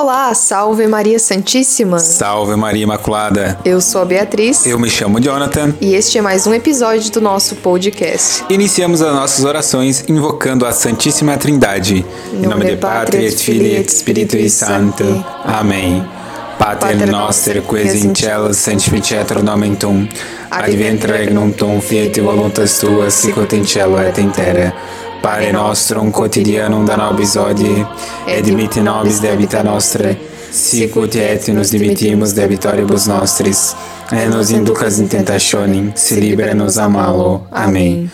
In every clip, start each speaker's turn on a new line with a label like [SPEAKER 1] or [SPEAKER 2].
[SPEAKER 1] Olá, salve Maria Santíssima.
[SPEAKER 2] Salve Maria Imaculada.
[SPEAKER 1] Eu sou a Beatriz.
[SPEAKER 2] Eu me chamo Jonathan.
[SPEAKER 1] E este é mais um episódio do nosso podcast.
[SPEAKER 2] Iniciamos as nossas orações invocando a Santíssima Trindade. Em nome de Pátria et Filii et Spiritui Sancto. Amém. Pater noster, quis in cielo sanctificetur nomen tuum. Advent regnum tuum, fiat voluntas tua, sicut in cielo et in terra. Pare nostrum quotidianum da nobis hodie, et dimitte nobis debita nostra, sicut et nos dimittimus debitoribus nostris, et nos inducas in tentationem, se libera nos a malo. Amém.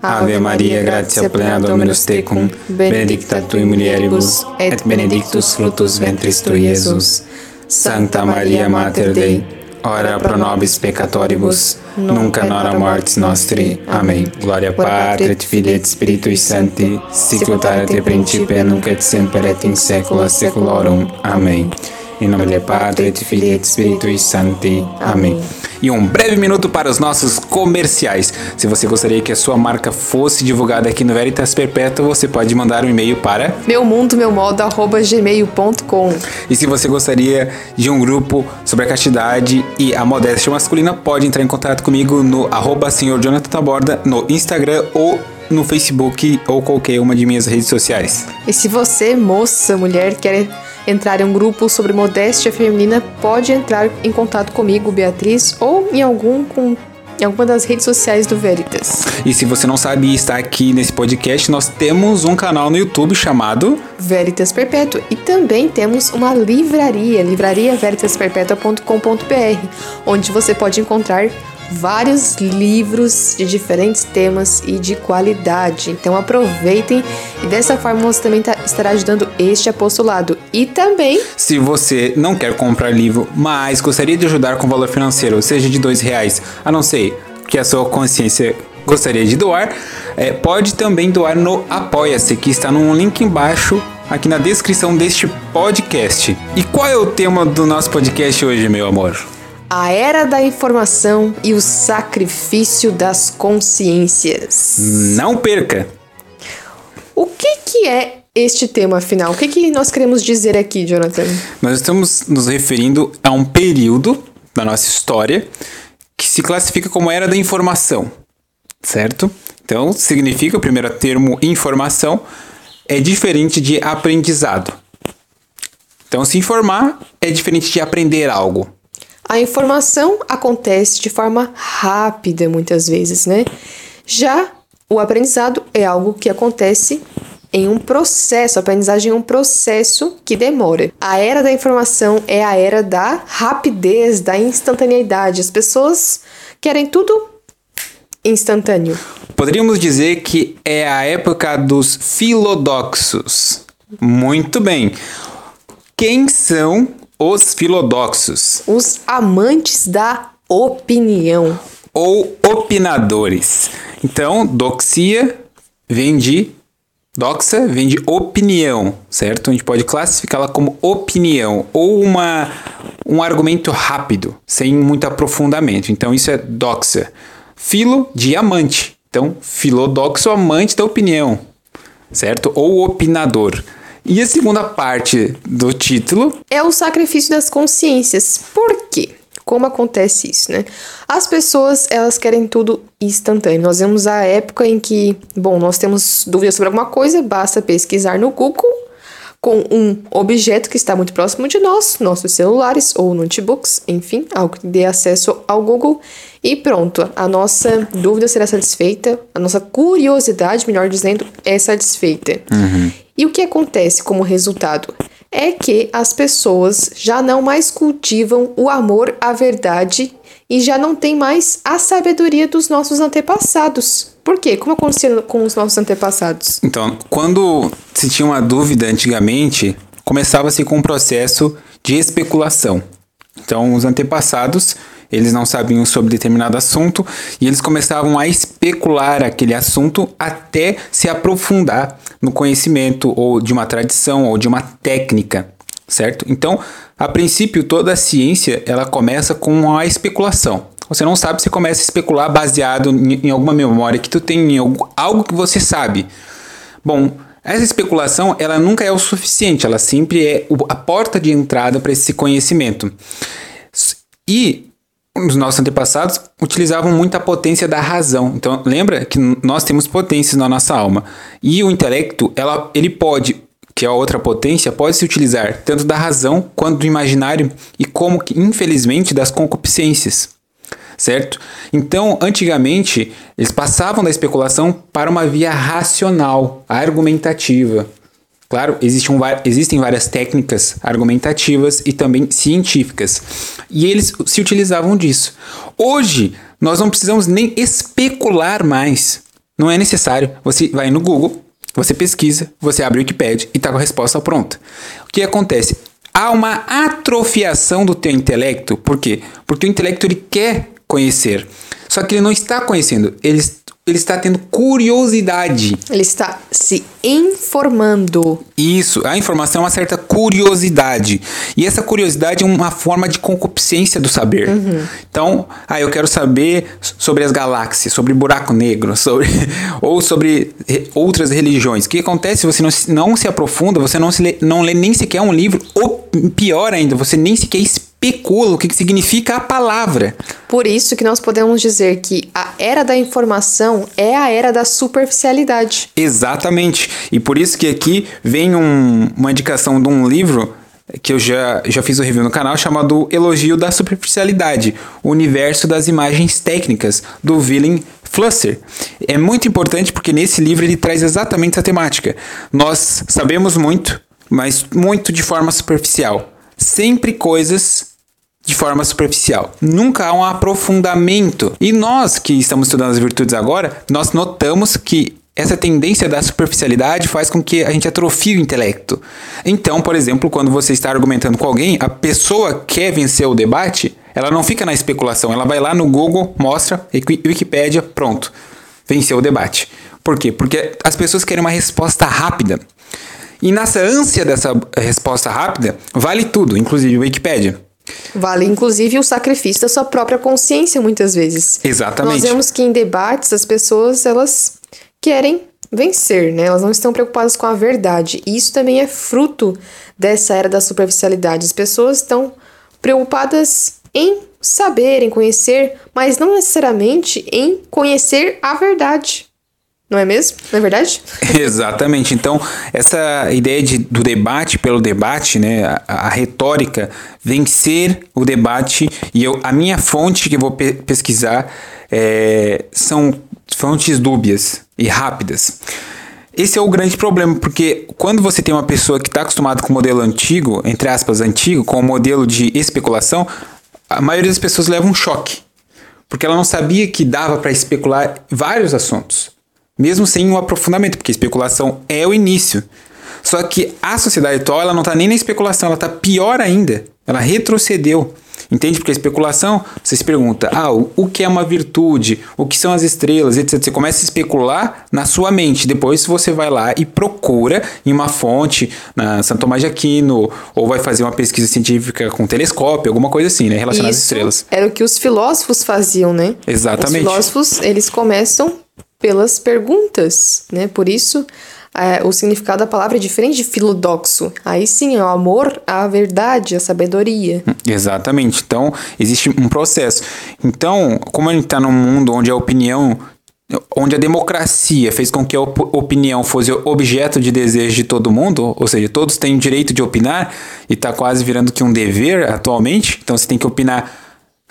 [SPEAKER 2] Ave Maria, gratia plena Dominus tecum, benedicta tui mulieribus, et benedictus fructus ventris tui, Iesus. Santa Maria Mater Dei, ora pro nobis peccatoribus, nunca nora mortis nostri. Amém. Glória Patri et Filii et Spiritui Sancti, sicut et in principio nunc et semper et in saecula saeculorum. Amém. Em nome de Padre, de Filho e de Espírito Santo. Amém. E um breve minuto para os nossos comerciais. Se você gostaria que a sua marca fosse divulgada aqui no Veritas Perpétua, você pode mandar um e-mail para
[SPEAKER 1] meumundomeummodo@gmail.com.
[SPEAKER 2] E se você gostaria de um grupo sobre a castidade e a modéstia masculina, pode entrar em contato comigo no arroba senhor Jonathan Taborda no Instagram ou no Facebook ou qualquer uma de minhas redes sociais.
[SPEAKER 1] E se você, moça, mulher, quer entrar em um grupo sobre modéstia feminina, pode entrar em contato comigo, Beatriz, ou em algum com em alguma das redes sociais do Veritas.
[SPEAKER 2] E se você não sabe e está aqui nesse podcast, nós temos um canal no YouTube chamado
[SPEAKER 1] Veritas Perpétua e também temos uma livraria, livrariaveritasperpetua.com.br, onde você pode encontrar vários livros de diferentes temas e de qualidade. Então aproveitem e dessa forma você também tá, estará ajudando este apostolado. E também,
[SPEAKER 2] se você não quer comprar livro, mas gostaria de ajudar com valor financeiro, seja de dois reais, a não ser que a sua consciência gostaria de doar, é, pode também doar no Apoia-se, que está no link embaixo aqui na descrição deste podcast. E qual é o tema do nosso podcast hoje, meu amor?
[SPEAKER 1] A Era da Informação e o Sacrifício das Consciências.
[SPEAKER 2] Não perca!
[SPEAKER 1] O que, que é este tema, afinal? O que, que nós queremos dizer aqui, Jonathan?
[SPEAKER 2] Nós estamos nos referindo a um período da nossa história que se classifica como Era da Informação, certo? Então, significa, o primeiro termo informação, é diferente de aprendizado. Então, se informar é diferente de aprender algo.
[SPEAKER 1] A informação acontece de forma rápida muitas vezes, né? Já o aprendizado é algo que acontece em um processo, a aprendizagem é um processo que demora. A era da informação é a era da rapidez, da instantaneidade. As pessoas querem tudo instantâneo.
[SPEAKER 2] Poderíamos dizer que é a época dos filodoxos. Muito bem. Quem são os filodoxos?
[SPEAKER 1] Os amantes da opinião.
[SPEAKER 2] Ou opinadores. Então, doxia vem de. Doxa vem de opinião, certo? A gente pode classificá-la como opinião ou uma, um argumento rápido, sem muito aprofundamento. Então, isso é doxa. Filo de amante. Então, filodoxo, amante da opinião, certo? Ou opinador. E a segunda parte do título
[SPEAKER 1] é o sacrifício das consciências. Por quê? Como acontece isso, né? As pessoas, elas querem tudo instantâneo. Nós vemos a época em que, bom, nós temos dúvidas sobre alguma coisa, basta pesquisar no Google com um objeto que está muito próximo de nós, nossos celulares ou notebooks, enfim, algo que dê acesso ao Google e pronto, a nossa dúvida será satisfeita, a nossa curiosidade, melhor dizendo, é satisfeita.
[SPEAKER 2] Uhum.
[SPEAKER 1] E o que acontece como resultado? É que as pessoas já não mais cultivam o amor à verdade e já não tem mais a sabedoria dos nossos antepassados. Por quê? Como acontecia com os nossos antepassados?
[SPEAKER 2] Então, quando se tinha uma dúvida antigamente, começava-se com um processo de especulação. Então, os antepassados, eles não sabiam sobre determinado assunto e eles começavam a especular aquele assunto até se aprofundar no conhecimento ou de uma tradição ou de uma técnica, certo? Então, a princípio, toda a ciência ela começa com a especulação. Você não sabe, você começa a especular baseado em alguma memória que tu tem, em algo que você sabe. Bom, essa especulação ela nunca é o suficiente, ela sempre é a porta de entrada para esse conhecimento. E os nossos antepassados utilizavam muito a potência da razão. Então, lembra que nós temos potências na nossa alma. E o intelecto, ela, ele pode, que é a outra potência, pode se utilizar tanto da razão quanto do imaginário e como que, infelizmente, das concupiscências. Certo? Então, antigamente, eles passavam da especulação para uma via racional, argumentativa. Claro, existem, existem várias técnicas argumentativas e também científicas. E eles se utilizavam disso. Hoje, nós não precisamos nem especular mais. Não é necessário. Você vai no Google, você pesquisa, você abre o Wikipedia e está com a resposta pronta. O que acontece? Há uma atrofiação do teu intelecto. Por quê? Porque o intelecto ele quer conhecer. Só que ele não está conhecendo, ele ele está tendo curiosidade.
[SPEAKER 1] Ele está se informando.
[SPEAKER 2] Isso, a informação é uma certa curiosidade. E essa curiosidade é uma forma de concupiscência do saber. Uhum. Então, ah, eu quero saber sobre as galáxias, sobre buraco negro, sobre, ou sobre outras religiões. O que acontece se você não, não se aprofunda, você não, se lê, não lê nem sequer um livro, ou pior ainda, você nem sequer especula o que significa a palavra.
[SPEAKER 1] Por isso que nós podemos dizer que a era da informação é a era da superficialidade.
[SPEAKER 2] Exatamente. E por isso que aqui vem um, uma indicação de um livro que eu já, já fiz o um review no canal chamado Elogio da Superficialidade, o universo das imagens técnicas, do Willem Flusser. É muito importante porque nesse livro ele traz exatamente essa temática. Nós sabemos muito, mas muito de forma superficial. Sempre coisas de forma superficial. Nunca há um aprofundamento. E nós que estamos estudando as virtudes agora, nós notamos que essa tendência da superficialidade faz com que a gente atrofie o intelecto. Então, por exemplo, quando você está argumentando com alguém, a pessoa quer vencer o debate, ela não fica na especulação, ela vai lá no Google, mostra, Wikipedia, pronto, venceu o debate. Por quê? Porque as pessoas querem uma resposta rápida. E nessa ânsia dessa resposta rápida, vale tudo, inclusive Wikipedia.
[SPEAKER 1] Vale, inclusive, o sacrifício da sua própria consciência, muitas vezes.
[SPEAKER 2] Exatamente.
[SPEAKER 1] Nós vemos que em debates as pessoas, elas querem vencer, né? Elas não estão preocupadas com a verdade. E isso também é fruto dessa era da superficialidade. As pessoas estão preocupadas em saber, em conhecer, mas não necessariamente em conhecer a verdade. Não é mesmo? Não é verdade?
[SPEAKER 2] Exatamente. Então, essa ideia de, do debate pelo debate, né, a, a retórica, vencer o debate, e eu, a minha fonte que eu vou pe pesquisar é, são fontes dúbias e rápidas. Esse é o grande problema, porque quando você tem uma pessoa que está acostumada com o modelo antigo, entre aspas, antigo, com o modelo de especulação, a maioria das pessoas leva um choque. Porque ela não sabia que dava para especular vários assuntos mesmo sem um aprofundamento, porque especulação é o início. Só que a sociedade atual ela não está nem na especulação, ela está pior ainda. Ela retrocedeu. Entende? Porque a especulação, você se pergunta, ah, o, que é uma virtude? O que são as estrelas, etc. Você começa a especular na sua mente. Depois você vai lá e procura em uma fonte, na Santo Tomás de Aquino, ou vai fazer uma pesquisa científica com telescópio, alguma coisa assim, né? Relacionada
[SPEAKER 1] Isso
[SPEAKER 2] às estrelas.
[SPEAKER 1] Era o que os filósofos faziam, né?
[SPEAKER 2] Exatamente.
[SPEAKER 1] Os filósofos, eles começam pelas perguntas, né? Por isso, é, o significado da palavra é diferente de filodoxo. Aí sim, é o amor à verdade, à sabedoria.
[SPEAKER 2] Exatamente. Então, existe um processo. Então, como a gente está num mundo onde a opinião onde a democracia fez com que a op opinião fosse objeto de desejo de todo mundo, ou seja, todos têm o direito de opinar, e está quase virando que um dever atualmente, então você tem que opinar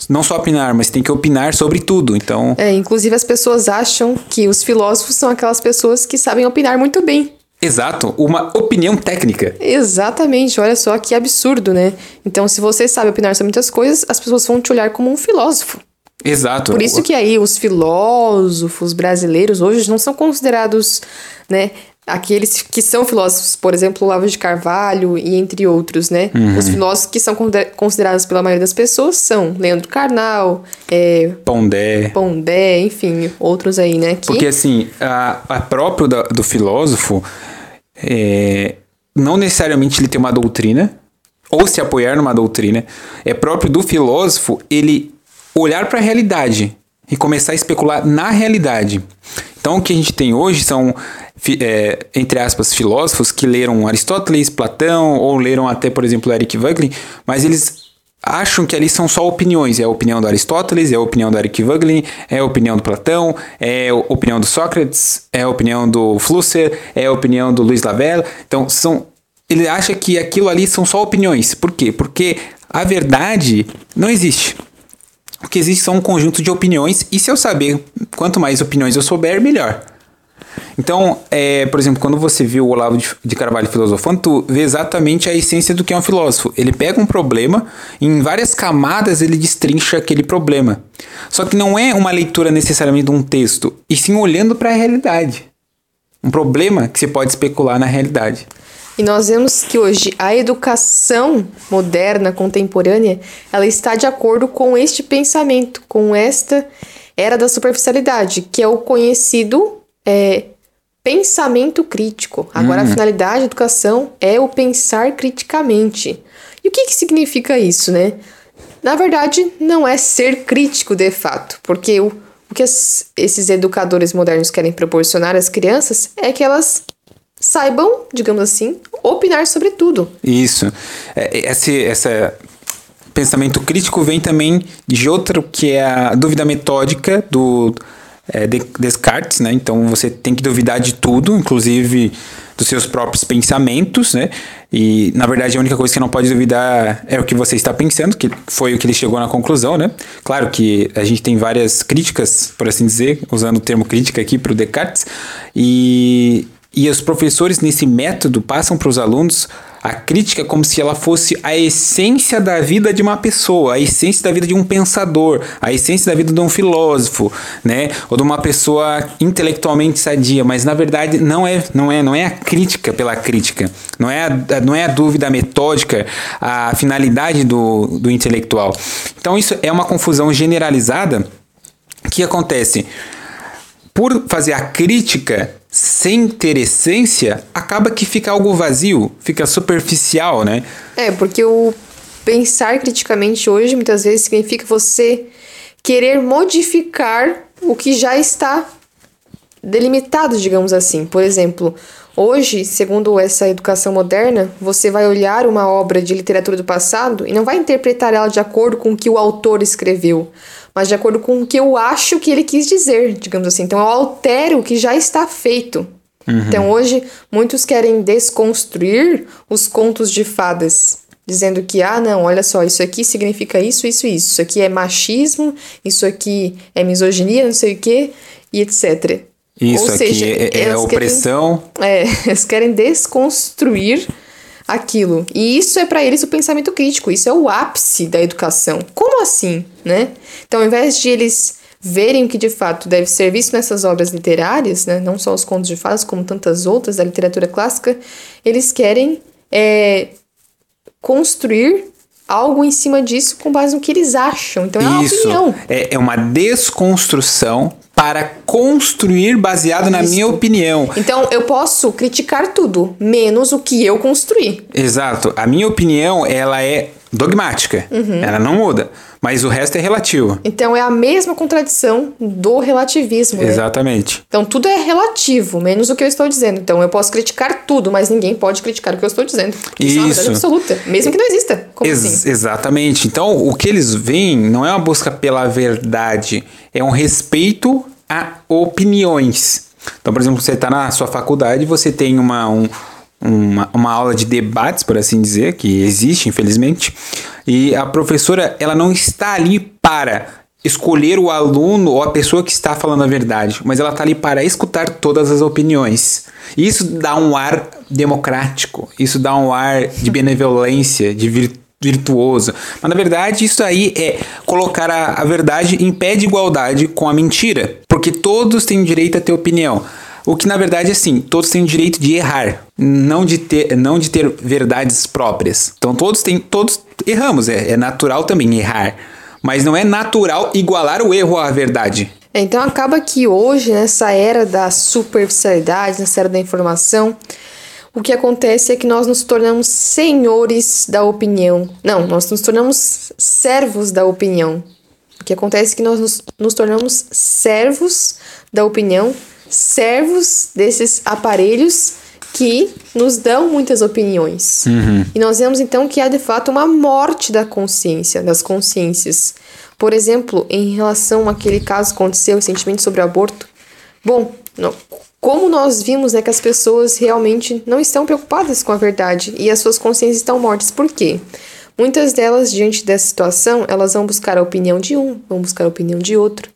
[SPEAKER 2] não só opinar, mas tem que opinar sobre tudo. Então.
[SPEAKER 1] É, inclusive as pessoas acham que os filósofos são aquelas pessoas que sabem opinar muito bem.
[SPEAKER 2] Exato, uma opinião técnica.
[SPEAKER 1] Exatamente, olha só que absurdo, né? Então, se você sabe opinar sobre muitas coisas, as pessoas vão te olhar como um filósofo.
[SPEAKER 2] Exato.
[SPEAKER 1] Por isso que aí os filósofos brasileiros hoje não são considerados, né, aqueles que são filósofos, por exemplo, Olavo de Carvalho e entre outros, né? Uhum. Os filósofos que são considerados pela maioria das pessoas são Leandro Carnal, é,
[SPEAKER 2] Pondé,
[SPEAKER 1] Pondé, enfim, outros aí, né?
[SPEAKER 2] Que... Porque assim, a, a próprio da, do filósofo é, não necessariamente ele tem uma doutrina ou se apoiar numa doutrina, é próprio do filósofo ele olhar para a realidade e começar a especular na realidade. Então o que a gente tem hoje são, é, entre aspas, filósofos que leram Aristóteles, Platão, ou leram até, por exemplo, Eric Wagner, mas eles acham que ali são só opiniões. É a opinião do Aristóteles, é a opinião do Eric Wagner, é a opinião do Platão, é a opinião do Sócrates, é a opinião do Flusser, é a opinião do Luiz Lavelle. Então, são, ele acha que aquilo ali são só opiniões. Por quê? Porque a verdade não existe. O que existe são um conjunto de opiniões, e se eu saber quanto mais opiniões eu souber, melhor. Então, é, por exemplo, quando você viu o Olavo de Carvalho filosofando, tu vê exatamente a essência do que é um filósofo. Ele pega um problema, e em várias camadas ele destrincha aquele problema. Só que não é uma leitura necessariamente de um texto, e sim olhando para a realidade. Um problema que se pode especular na realidade.
[SPEAKER 1] E nós vemos que hoje a educação moderna, contemporânea, ela está de acordo com este pensamento, com esta era da superficialidade, que é o conhecido é, pensamento crítico. Agora, uhum. a finalidade da educação é o pensar criticamente. E o que, que significa isso, né? Na verdade, não é ser crítico de fato, porque o, o que as, esses educadores modernos querem proporcionar às crianças é que elas saibam, digamos assim, opinar sobre tudo.
[SPEAKER 2] Isso. É, é, esse, esse pensamento crítico vem também de outro que é a dúvida metódica do é, Descartes, né? Então você tem que duvidar de tudo, inclusive dos seus próprios pensamentos, né? E na verdade a única coisa que não pode duvidar é o que você está pensando, que foi o que ele chegou na conclusão, né? Claro que a gente tem várias críticas, por assim dizer, usando o termo crítica aqui para o Descartes, e e os professores, nesse método, passam para os alunos a crítica como se ela fosse a essência da vida de uma pessoa, a essência da vida de um pensador, a essência da vida de um filósofo, né? Ou de uma pessoa intelectualmente sadia, mas na verdade não é, não é, não é a crítica pela crítica, não é a, não é a dúvida metódica, a finalidade do, do intelectual. Então isso é uma confusão generalizada que acontece por fazer a crítica sem ter essência, acaba que fica algo vazio, fica superficial, né?
[SPEAKER 1] É, porque o pensar criticamente hoje muitas vezes significa você querer modificar o que já está delimitado, digamos assim. Por exemplo, hoje, segundo essa educação moderna, você vai olhar uma obra de literatura do passado e não vai interpretar ela de acordo com o que o autor escreveu, mas de acordo com o que eu acho que ele quis dizer, digamos assim. Então eu altero o que já está feito. Uhum. Então hoje muitos querem desconstruir os contos de fadas, dizendo que ah, não, olha só, isso aqui significa isso, isso, isso. Isso aqui é machismo, isso aqui é misoginia, não sei o quê, e etc.
[SPEAKER 2] Isso Ou aqui seja, é, é opressão.
[SPEAKER 1] Querem, é, eles querem desconstruir aquilo. E isso é para eles o pensamento crítico, isso é o ápice da educação. Como assim, né? Então, ao invés de eles verem o que de fato deve ser visto nessas obras literárias, né, não só os contos de fadas, como tantas outras da literatura clássica, eles querem é, construir algo em cima disso com base no que eles acham. Então é uma Isso. opinião.
[SPEAKER 2] É, é uma desconstrução para construir baseado na Isso. minha opinião.
[SPEAKER 1] Então eu posso criticar tudo, menos o que eu construí.
[SPEAKER 2] Exato. A minha opinião, ela é dogmática. Uhum. Ela não muda. Mas o resto é relativo.
[SPEAKER 1] Então é a mesma contradição do relativismo.
[SPEAKER 2] Né? Exatamente.
[SPEAKER 1] Então tudo é relativo, menos o que eu estou dizendo. Então eu posso criticar tudo, mas ninguém pode criticar o que eu estou dizendo. Isso, é uma verdade absoluta, mesmo que não exista. Como Ex assim?
[SPEAKER 2] Exatamente. Então o que eles veem não é uma busca pela verdade, é um respeito a opiniões. Então, por exemplo, você está na sua faculdade, você tem uma, um, uma, uma aula de debates, por assim dizer, que existe, infelizmente, e a professora ela não está ali para escolher o aluno ou a pessoa que está falando a verdade, mas ela está ali para escutar todas as opiniões. Isso dá um ar democrático, isso dá um ar de benevolência, de virtude virtuoso. Mas na verdade, isso aí é colocar a, a verdade em pé de igualdade com a mentira. Porque todos têm direito a ter opinião. O que na verdade é assim, todos têm o direito de errar, não de ter, não de ter verdades próprias. Então todos têm, todos erramos, é, é natural também errar, mas não é natural igualar o erro à verdade.
[SPEAKER 1] É, então acaba que hoje nessa era da superficialidade, nessa era da informação, o que acontece é que nós nos tornamos senhores da opinião. Não, nós nos tornamos servos da opinião. O que acontece é que nós nos, nos tornamos servos da opinião servos desses aparelhos que nos dão muitas opiniões.
[SPEAKER 2] Uhum.
[SPEAKER 1] E nós vemos então que há de fato uma morte da consciência, das consciências. Por exemplo, em relação àquele caso que aconteceu recentemente sobre o aborto. Bom, não, como nós vimos né, que as pessoas realmente não estão preocupadas com a verdade e as suas consciências estão mortas. Por quê? Muitas delas, diante dessa situação, elas vão buscar a opinião de um, vão buscar a opinião de outro.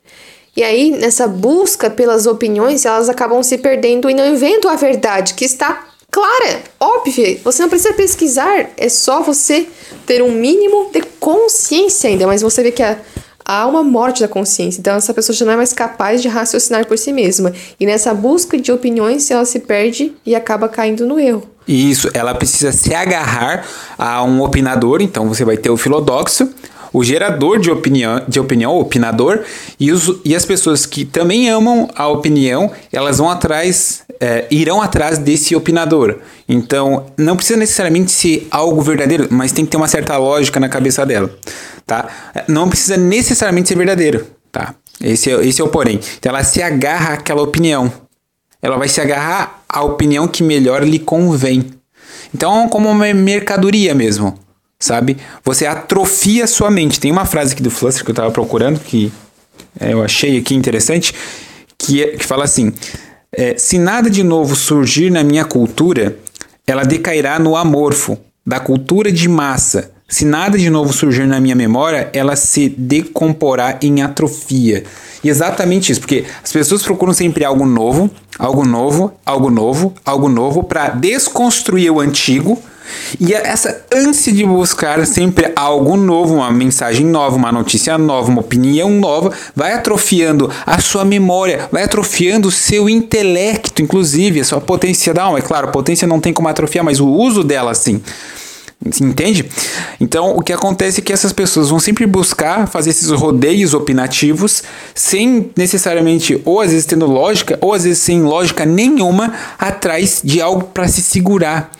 [SPEAKER 1] E aí, nessa busca pelas opiniões, elas acabam se perdendo e não vendo a verdade, que está clara, óbvia. Você não precisa pesquisar, é só você ter um mínimo de consciência ainda. Mas você vê que a, há uma morte da consciência. Então, essa pessoa já não é mais capaz de raciocinar por si mesma. E nessa busca de opiniões, ela se perde e acaba caindo no erro.
[SPEAKER 2] Isso, ela precisa se agarrar a um opinador, então você vai ter o filodoxo, o gerador de opinião, de opinião, opinador, e, os, e as pessoas que também amam a opinião, elas vão atrás, é, irão atrás desse opinador. Então, não precisa necessariamente ser algo verdadeiro, mas tem que ter uma certa lógica na cabeça dela, tá? Não precisa necessariamente ser verdadeiro, tá? Esse é, esse é o porém. Então, ela se agarra àquela opinião. Ela vai se agarrar à opinião que melhor lhe convém. Então, como uma mercadoria mesmo sabe? Você atrofia sua mente. Tem uma frase aqui do Fluster que eu estava procurando, que é, eu achei aqui interessante, que, é, que fala assim: é, Se nada de novo surgir na minha cultura, ela decairá no amorfo, da cultura de massa. Se nada de novo surgir na minha memória, ela se decomporá em atrofia. E exatamente isso, porque as pessoas procuram sempre algo novo, algo novo, algo novo, algo novo, para desconstruir o antigo e é essa ânsia de buscar sempre algo novo, uma mensagem nova, uma notícia nova, uma opinião nova, vai atrofiando a sua memória, vai atrofiando o seu intelecto, inclusive, a sua potência alma. É claro, potência não tem como atrofiar, mas o uso dela sim. Entende? Então, o que acontece é que essas pessoas vão sempre buscar fazer esses rodeios opinativos, sem necessariamente, ou às vezes tendo lógica, ou às vezes sem lógica nenhuma, atrás de algo para se segurar.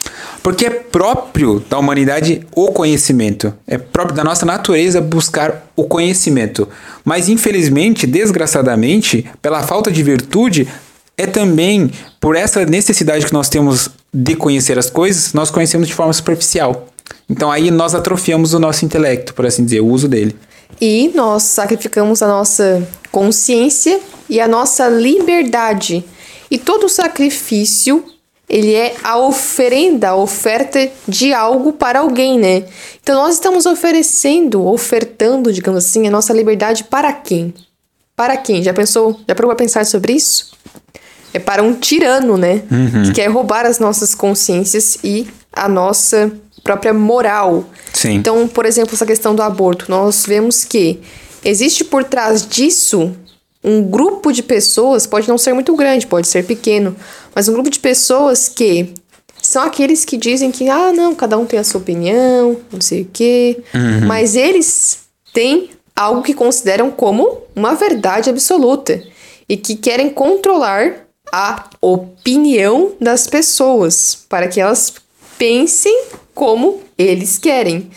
[SPEAKER 2] Porque é próprio da humanidade o conhecimento. É próprio da nossa natureza buscar o conhecimento. Mas, infelizmente, desgraçadamente, pela falta de virtude, é também por essa necessidade que nós temos de conhecer as coisas, nós conhecemos de forma superficial. Então aí nós atrofiamos o nosso intelecto, por assim dizer, o uso dele.
[SPEAKER 1] E nós sacrificamos a nossa consciência e a nossa liberdade. E todo sacrifício, ele é a oferenda, a oferta de algo para alguém, né? Então nós estamos oferecendo, ofertando, digamos assim, a nossa liberdade para quem? Para quem? Já pensou? Já parou para pensar sobre isso? É para um tirano, né?
[SPEAKER 2] Uhum.
[SPEAKER 1] Que quer roubar as nossas consciências e a nossa própria moral.
[SPEAKER 2] Sim.
[SPEAKER 1] Então, por exemplo, essa questão do aborto, nós vemos que existe por trás disso um grupo de pessoas, pode não ser muito grande, pode ser pequeno, mas um grupo de pessoas que são aqueles que dizem que, ah, não, cada um tem a sua opinião, não sei o quê,
[SPEAKER 2] uhum.
[SPEAKER 1] mas eles têm algo que consideram como uma verdade absoluta e que querem controlar a opinião das pessoas para que elas pensem como eles querem.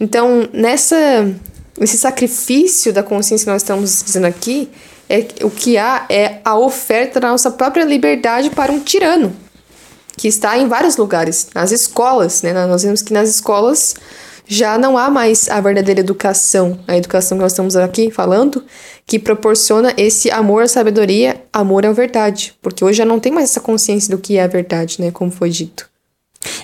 [SPEAKER 1] Então, nessa esse sacrifício da consciência que nós estamos dizendo aqui, é o que há é a oferta da nossa própria liberdade para um tirano, que está em vários lugares, nas escolas, né? Nós vemos que nas escolas já não há mais a verdadeira educação, a educação que nós estamos aqui falando, que proporciona esse amor à sabedoria, amor à verdade, porque hoje já não tem mais essa consciência do que é a verdade, né, como foi dito.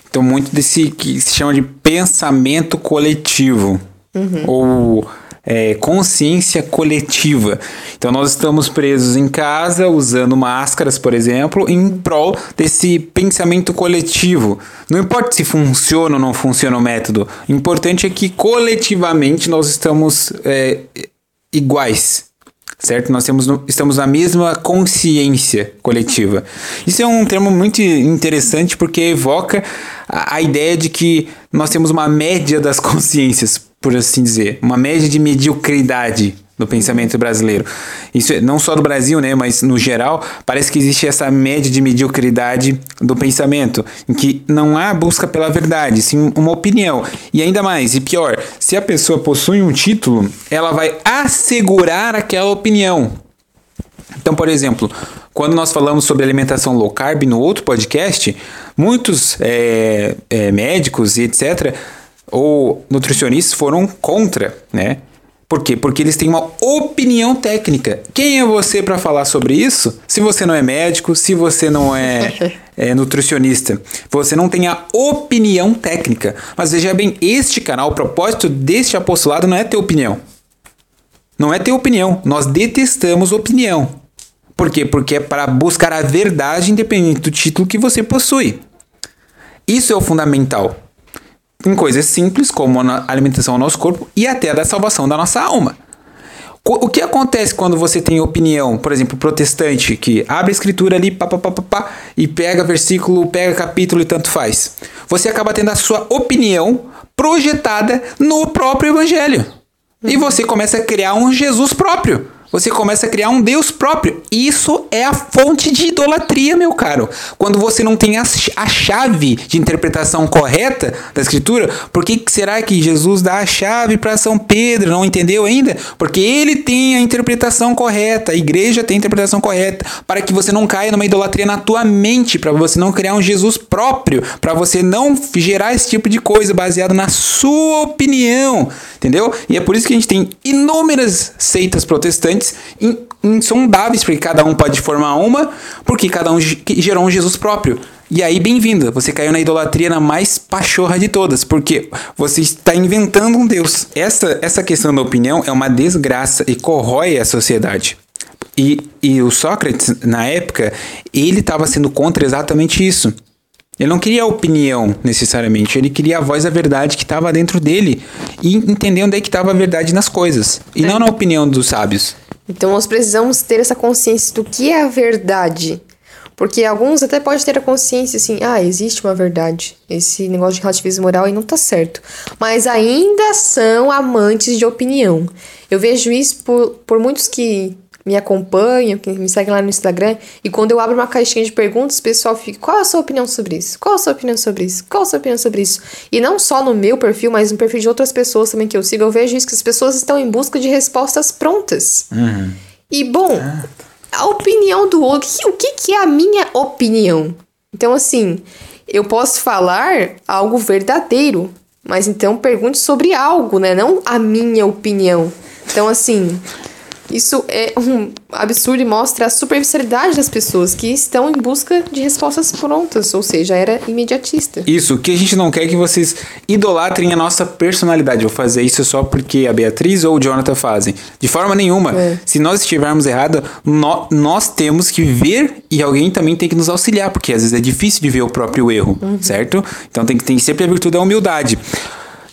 [SPEAKER 2] Então, muito desse que se chama de pensamento coletivo.
[SPEAKER 1] Uhum.
[SPEAKER 2] Ou é, consciência coletiva. Então, nós estamos presos em casa, usando máscaras, por exemplo, em prol desse pensamento coletivo. Não importa se funciona ou não funciona o método, o importante é que coletivamente nós estamos é, iguais certo? Nós temos, estamos na mesma consciência coletiva. Isso é um termo muito interessante porque evoca a, a ideia de que nós temos uma média das consciências, por assim dizer, uma média de mediocridade no pensamento brasileiro. Isso é, não só do Brasil, né, mas no geral, parece que existe essa média de mediocridade do pensamento, em que não há busca pela verdade, sim uma opinião. E ainda mais, e pior, se a pessoa possui um título, ela vai assegurar aquela opinião. Então, por exemplo, Quando nós falamos sobre alimentação low carb no outro podcast, muitos é, é, médicos e etc., ou nutricionistas foram contra, né? Por quê? Porque eles têm uma opinião técnica. Quem é você para falar sobre isso? Se você não é médico, se você não é, é, nutricionista, você não tem a opinião técnica. Mas veja bem, este canal, o propósito deste apostolado não é ter opinião. Não é ter opinião. Nós detestamos opinião. Por quê? Porque é para buscar a verdade independente do título que você possui. Isso é o fundamental em coisas simples como a alimentação ao nosso corpo e até da salvação da nossa alma. O que acontece quando você tem opinião, por exemplo, protestante, que abre a escritura ali, pá, pá, pá, pá, pá, e pega versículo, pega capítulo e tanto faz? Você acaba tendo a sua opinião projetada no próprio evangelho. E você começa a criar um Jesus próprio você começa a criar um Deus próprio. Isso é a fonte de idolatria, meu caro. Quando você não tem a, chave de interpretação correta da Escritura, por que será que Jesus dá a chave para São Pedro? Não entendeu ainda? Porque ele tem a interpretação correta, a igreja tem a interpretação correta, para que você não caia numa idolatria na tua mente, para você não criar um Jesus próprio, para você não gerar esse tipo de coisa baseado na sua opinião, entendeu? E é por isso que a gente tem inúmeras seitas protestantes insondáveis, porque cada um pode formar uma, porque cada um gerou um Jesus próprio. E aí, bem-vindo, você caiu na idolatria na mais pachorra de todas, porque você está inventando um Deus. Essa, essa questão da opinião é uma desgraça e corrói a sociedade. E, e o Sócrates, na época, ele estava sendo contra exatamente isso. Ele não queria a opinião necessariamente, ele queria a voz da verdade que estava dentro dele e entender onde é que estava a verdade nas coisas, e é. não na opinião dos sábios.
[SPEAKER 1] Então nós precisamos ter essa consciência do que é a verdade. Porque alguns até podem ter a consciência assim, ah, existe uma verdade. Esse negócio de relativismo moral aí não tá certo. Mas ainda são amantes de opinião. Eu vejo isso por, por muitos que me acompanham, que me seguem lá no Instagram, e quando eu abro uma caixinha de perguntas, o pessoal fica: qual a sua opinião sobre isso? Qual a sua opinião sobre isso? Qual a sua opinião sobre isso? E não só no meu perfil, mas no perfil de outras pessoas também que eu sigo, eu vejo isso que as pessoas estão em busca de respostas prontas. Uhum. E bom, a opinião do outro, o que, que é a minha opinião? Então, assim, eu posso falar algo verdadeiro, mas então pergunte sobre algo, né? Não a minha opinião. Então, assim, isso é um absurdo e mostra a superficialidade das pessoas que estão em busca de respostas prontas, ou seja, era imediatista.
[SPEAKER 2] Isso, que a gente não quer que vocês idolatrem a nossa personalidade, ou fazer isso só porque a Beatriz ou o Jonathan fazem. De forma nenhuma. É. Se nós estivermos errados, nós, nós temos que ver e alguém também tem que nos auxiliar, porque às vezes é difícil de ver o próprio erro, uhum. certo? Então tem que ter sempre a virtude da humildade.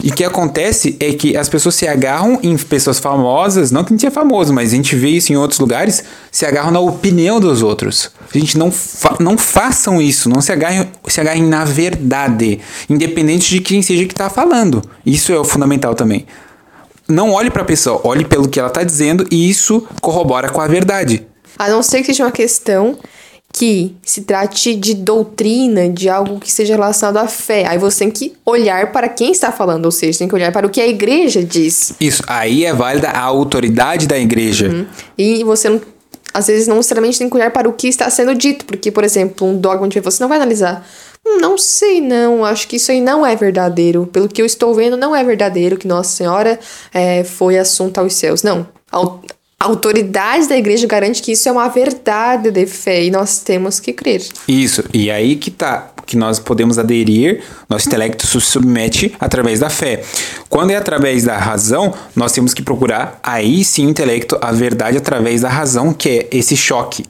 [SPEAKER 2] E o que acontece é que as pessoas se agarram em pessoas famosas, não que a gente é famoso, mas a gente vê isso em outros lugares, se agarram na opinião dos outros. A gente não, fa não façam isso, não se agarrem, se agarrem na verdade, independente de quem seja que está falando. Isso é o fundamental também. Não olhe para a pessoa, olhe pelo que ela está dizendo e isso corrobora com a verdade.
[SPEAKER 1] A não ser que seja uma questão que se trate de doutrina, de algo que seja relacionado à fé. Aí você tem que olhar para quem está falando, ou seja, tem que olhar para o que a igreja diz.
[SPEAKER 2] Isso, aí é válida a autoridade da igreja. Uhum.
[SPEAKER 1] E você não, às vezes não necessariamente tem que olhar para o que está sendo dito, porque, por exemplo, um dogma de fé, você não vai analisar. Hum, não sei, não. Acho que isso aí não é verdadeiro. Pelo que eu estou vendo, não é verdadeiro que Nossa Senhora é, foi assunta aos céus. Não. A autoridade da igreja garante que isso é uma verdade de fé e nós temos que crer.
[SPEAKER 2] Isso, e aí que tá, que nós podemos aderir, nosso intelecto se submete através da fé. Quando é através da razão, nós temos que procurar aí sim o intelecto, a verdade através da razão, que é esse choque.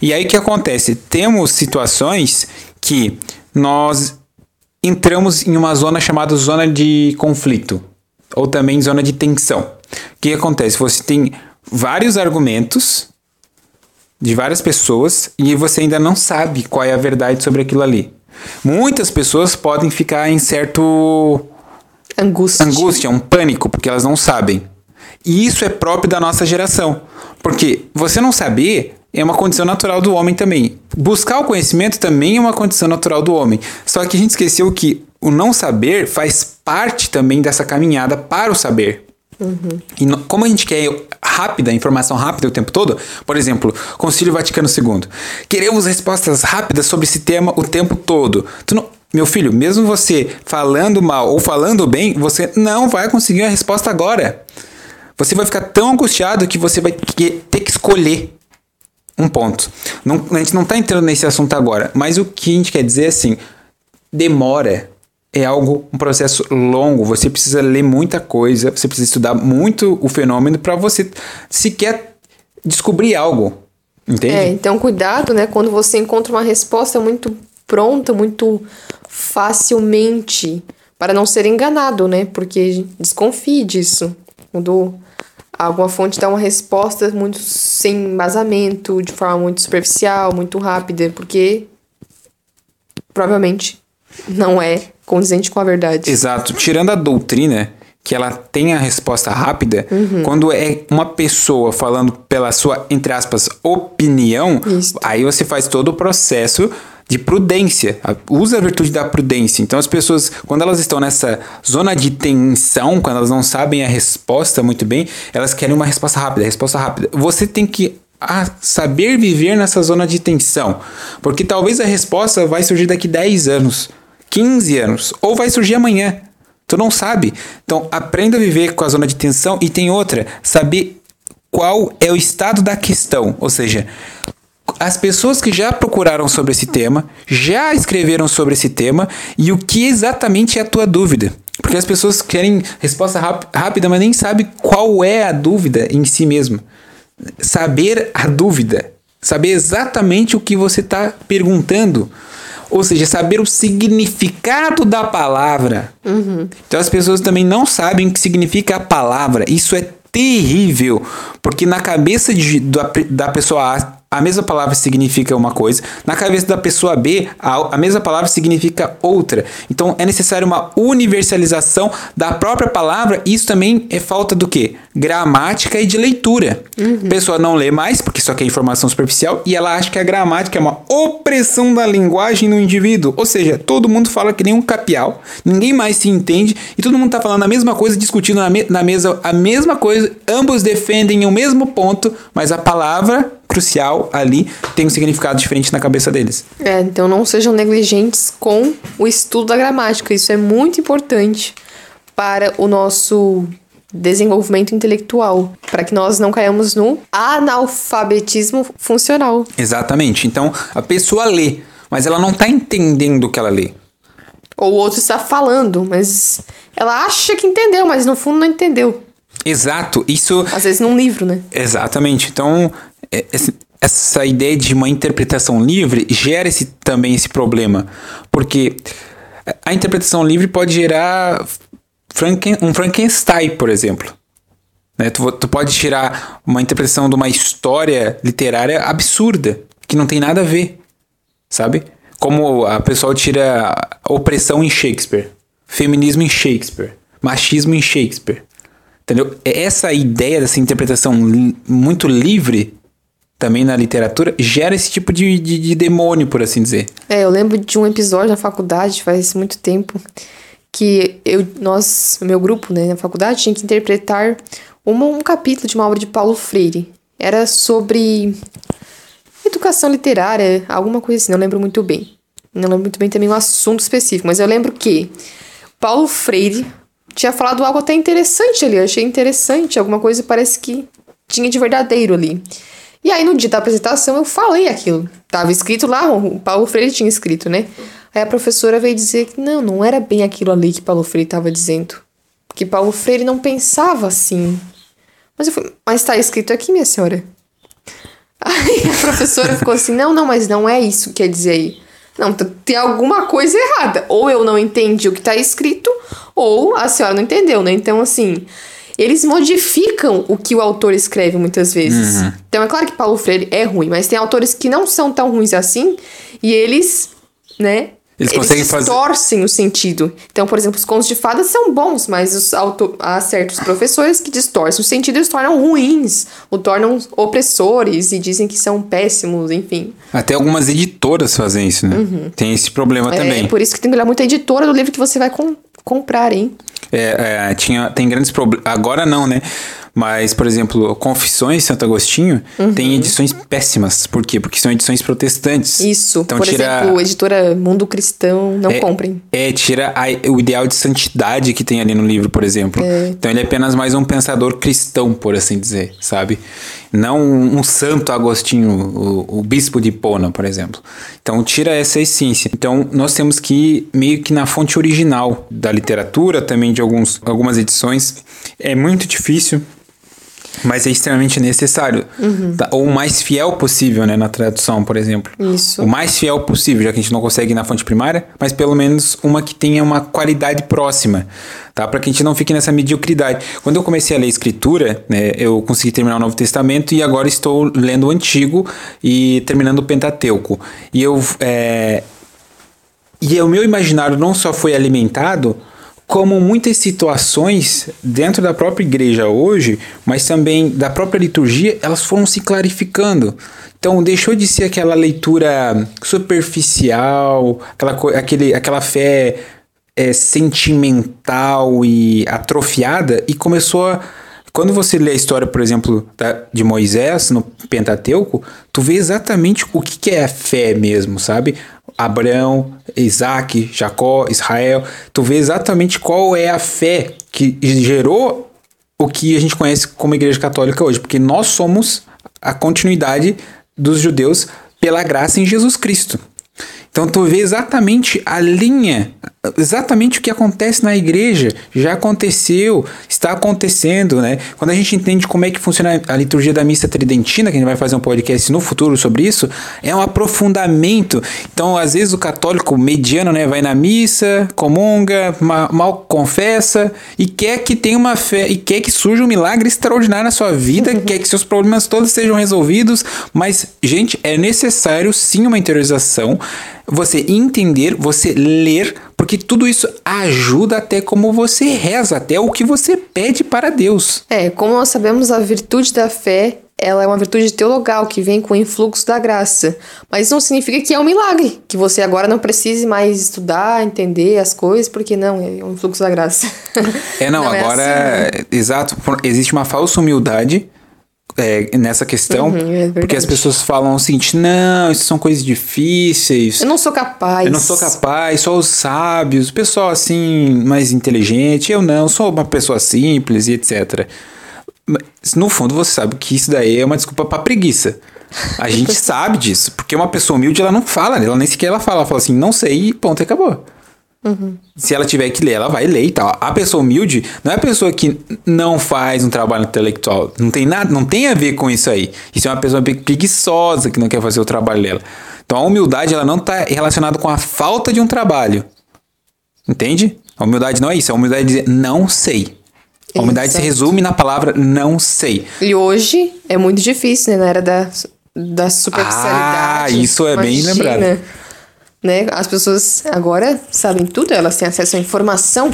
[SPEAKER 2] E aí que acontece? Temos situações que nós entramos em uma zona chamada zona de conflito, ou também zona de tensão. O que acontece? Você tem vários argumentos de várias pessoas e você ainda não sabe qual é a verdade sobre aquilo ali. Muitas pessoas podem ficar em certo
[SPEAKER 1] angústia,
[SPEAKER 2] angústia um pânico, porque elas não sabem. E isso é próprio da nossa geração. Porque você não saber é uma condição natural do homem também. Buscar o conhecimento também é uma condição natural do homem. Só que a gente esqueceu que o não saber faz parte também dessa caminhada para o saber. Uhum. E como a gente quer rápida, informação rápida o tempo todo, por exemplo, Concílio Vaticano II. Queremos respostas rápidas sobre esse tema o tempo todo. Não, meu filho, mesmo você falando mal ou falando bem, você não vai conseguir a resposta agora. Você vai ficar tão angustiado que você vai ter que escolher um ponto. Não, a gente não está entrando nesse assunto agora, mas o que a gente quer dizer é assim: demora é algo, um processo longo. Você precisa ler muita coisa, você precisa estudar muito o fenômeno para você sequer descobrir algo. Entende?
[SPEAKER 1] É, então cuidado, né? Quando você encontra uma resposta muito pronta, muito facilmente, para não ser enganado, né? Porque desconfie disso. Quando alguma fonte dá uma resposta muito sem embasamento, de forma muito superficial, muito rápida, porque provavelmente não é condizente com a verdade.
[SPEAKER 2] Exato. Tirando a doutrina, que ela tem a resposta rápida, uhum. quando é uma pessoa falando pela sua, entre aspas, opinião, Isso. aí você faz todo o processo de prudência. Usa a virtude da prudência. Então as pessoas, quando elas estão nessa zona de tensão, quando elas não sabem a resposta muito bem, elas querem uma resposta rápida, resposta rápida. Você tem que a saber viver nessa zona de tensão, porque talvez a resposta vai surgir daqui 10 anos. 15 anos, ou vai surgir amanhã. Tu não sabe. Então, aprenda a viver com a zona de tensão e tem outra, saber qual é o estado da questão, ou seja, as pessoas que já procuraram sobre esse tema, já escreveram sobre esse tema e o que exatamente é a tua dúvida. Porque as pessoas querem resposta rápida, mas nem sabem qual é a dúvida em si mesmo. Saber a dúvida, saber exatamente o que você está perguntando. Ou seja, saber o significado da palavra. Uhum. Então as pessoas também não sabem o que significa a palavra. Isso é terrível, porque na cabeça de, da, da pessoa A mesma palavra significa uma coisa, na cabeça da pessoa B, a, a mesma palavra significa outra. Então é necessário uma universalização da própria palavra, e isso também é falta do que? Gramática e de leitura. Uhum. A pessoa não lê mais, porque só quer informação superficial, e ela acha que a gramática é uma opressão da linguagem no indivíduo. Ou seja, todo mundo fala que nem um capial, ninguém mais se entende, e todo mundo está falando a mesma coisa, discutindo na, me na mesa a mesma coisa, ambos defendem o mesmo ponto, mas a palavra crucial ali tem um significado diferente na cabeça deles.
[SPEAKER 1] É, então não sejam negligentes com o estudo da gramática. Isso é muito importante para o nosso desenvolvimento intelectual, para que nós não caiamos no analfabetismo funcional.
[SPEAKER 2] Exatamente. Então, a pessoa lê, mas ela não está entendendo o que ela lê.
[SPEAKER 1] Ou o outro está falando, mas ela acha que entendeu, mas no fundo não entendeu.
[SPEAKER 2] Exato, isso.
[SPEAKER 1] Às vezes num livro, né?
[SPEAKER 2] Exatamente. Então, essa ideia de uma interpretação livre gera esse, também esse problema. Porque a interpretação livre pode gerar Franken, um Frankenstein, por exemplo. Né? Tu, tu pode tirar uma interpretação de uma história literária absurda, que não tem nada a ver, sabe? Como a pessoa tira opressão em Shakespeare, feminismo em Shakespeare, machismo em Shakespeare. Entendeu? Essa ideia dessa interpretação li muito livre também na literatura gera esse tipo de, de, de, demônio, por assim dizer.
[SPEAKER 1] É, eu lembro de um episódio na faculdade, faz muito tempo, que eu, nós, meu grupo, né, na faculdade, tinha que interpretar uma, um capítulo de uma obra de Paulo Freire. Era sobre educação literária, alguma coisa assim, não lembro muito bem. Não lembro muito bem também o um assunto específico, mas eu lembro que Paulo Freire tinha falado algo até interessante ali, eu achei interessante, alguma coisa parece que tinha de verdadeiro ali. E aí no dia da apresentação eu falei aquilo. Tava escrito lá, o Paulo Freire tinha escrito, né? Aí a professora veio dizer que não, não era bem aquilo ali que Paulo Freire estava dizendo. Que Paulo Freire não pensava assim. Mas eu falei, mas tá escrito aqui, minha senhora. Aí a professora ficou assim, não, não, mas não é isso que quer dizer aí. Não, tem alguma coisa errada. Ou eu não entendi o que tá escrito, ou a senhora não entendeu, né? Então, assim, eles modificam o que o autor escreve muitas vezes. Uhum. Então é claro que Paulo Freire é ruim, mas tem autores que não são tão ruins assim e eles, né? Eles, eles distorcem fazer... o sentido. Então, por exemplo, os contos de fadas são bons, mas os auto... há certos professores que distorcem o sentido e os tornam ruins, o tornam opressores e dizem que são péssimos, enfim.
[SPEAKER 2] Até algumas editoras fazem isso, né? Uhum. Tem esse problema
[SPEAKER 1] é,
[SPEAKER 2] também.
[SPEAKER 1] É por isso que tem que olhar muito a editora do livro que você vai com comprar, hein?
[SPEAKER 2] É, é, tinha, tem grandes problemas. Agora não, né? Mas, por exemplo, Confissões Santo Agostinho uhum. tem edições péssimas. Por quê? Porque são edições protestantes.
[SPEAKER 1] Isso. Então, por tira... exemplo, editora Mundo Cristão, não
[SPEAKER 2] é,
[SPEAKER 1] comprem.
[SPEAKER 2] É, tira a, o ideal de santidade que tem ali no livro, por exemplo. É. Então ele é apenas mais um pensador cristão, por assim dizer, sabe? Não um, um santo Agostinho, o, o, bispo de Hipona, por exemplo. Então tira essa essência. Então nós temos que ir meio que na fonte original da literatura, também de alguns, algumas edições. É muito difícil mas é extremamente necessário. Uhum. Tá? Ou o mais fiel possível, né? Na tradução, por exemplo.
[SPEAKER 1] Isso.
[SPEAKER 2] O mais fiel possível, já que a gente não consegue ir na fonte primária, mas pelo menos uma que tenha uma qualidade próxima, tá? Para que a gente não fique nessa mediocridade. Quando eu comecei a ler escritura, né? Eu consegui terminar o Novo Testamento e agora estou lendo o Antigo e terminando o Pentateuco. E eu... É... E o meu imaginário não só foi alimentado como muitas situações dentro da própria igreja hoje, mas também da própria liturgia, elas foram se clarificando. Então deixou de ser aquela leitura superficial, aquela, aquele, aquela fé é, sentimental e atrofiada e começou a quando você lê a história, por exemplo, da, de Moisés no Pentateuco, tu vê exatamente o que, que é a fé mesmo, sabe? Abraão, Isaac, Jacó, Israel. Tu vê exatamente qual é a fé que gerou o que a gente conhece como Igreja Católica hoje, porque nós somos a continuidade dos judeus pela graça em Jesus Cristo. Então tu vê exatamente a linha, exatamente o que acontece na igreja, já aconteceu, está acontecendo, né? Quando a gente entende como é que funciona a liturgia da missa tridentina, que a gente vai fazer um podcast no futuro sobre isso, é um aprofundamento. Então, às vezes o católico mediano, né, vai na missa, comunga, mal confessa e quer que tenha uma fé e quer que surja um milagre extraordinário na sua vida, quer que seus problemas todos sejam resolvidos, mas gente, é necessário sim uma interiorização você entender, você ler, porque tudo isso ajuda até como você reza, até o que você pede para Deus.
[SPEAKER 1] É, como nós sabemos, a virtude da fé ela é uma virtude teologal que vem com o influxo da graça. Mas isso não significa que é um milagre, que você agora não precise mais estudar, entender as coisas, porque não, é um influxo da graça.
[SPEAKER 2] É, não, não agora, é assim, né? exato, existe uma falsa humildade é, nessa questão, uhum, é porque as pessoas falam o seguinte: não, isso são coisas difíceis.
[SPEAKER 1] Eu não sou capaz.
[SPEAKER 2] Eu não sou capaz, só os sábios, o pessoal assim, mais inteligente. Eu não, sou uma pessoa simples e etc. Mas, no fundo, você sabe que isso daí é uma desculpa pra preguiça. A gente sabe disso, porque uma pessoa humilde ela não fala, ela nem sequer ela fala, ela fala assim, não sei e ponto, acabou. Uhum. Se ela tiver que ler, ela vai ler e tal. A pessoa humilde não é a pessoa que não faz um trabalho intelectual. Não tem nada, não tem a ver com isso aí. Isso é uma pessoa preguiçosa que não quer fazer o trabalho dela. Então a humildade ela não está relacionada com a falta de um trabalho. Entende? A humildade não é isso. A humildade é dizer não sei. A humildade Exato. se resume na palavra não sei.
[SPEAKER 1] E hoje é muito difícil, né? Na era da, da superficialidade.
[SPEAKER 2] Ah, isso é Imagina. bem lembrado
[SPEAKER 1] né? As pessoas agora sabem tudo, elas têm acesso à informação,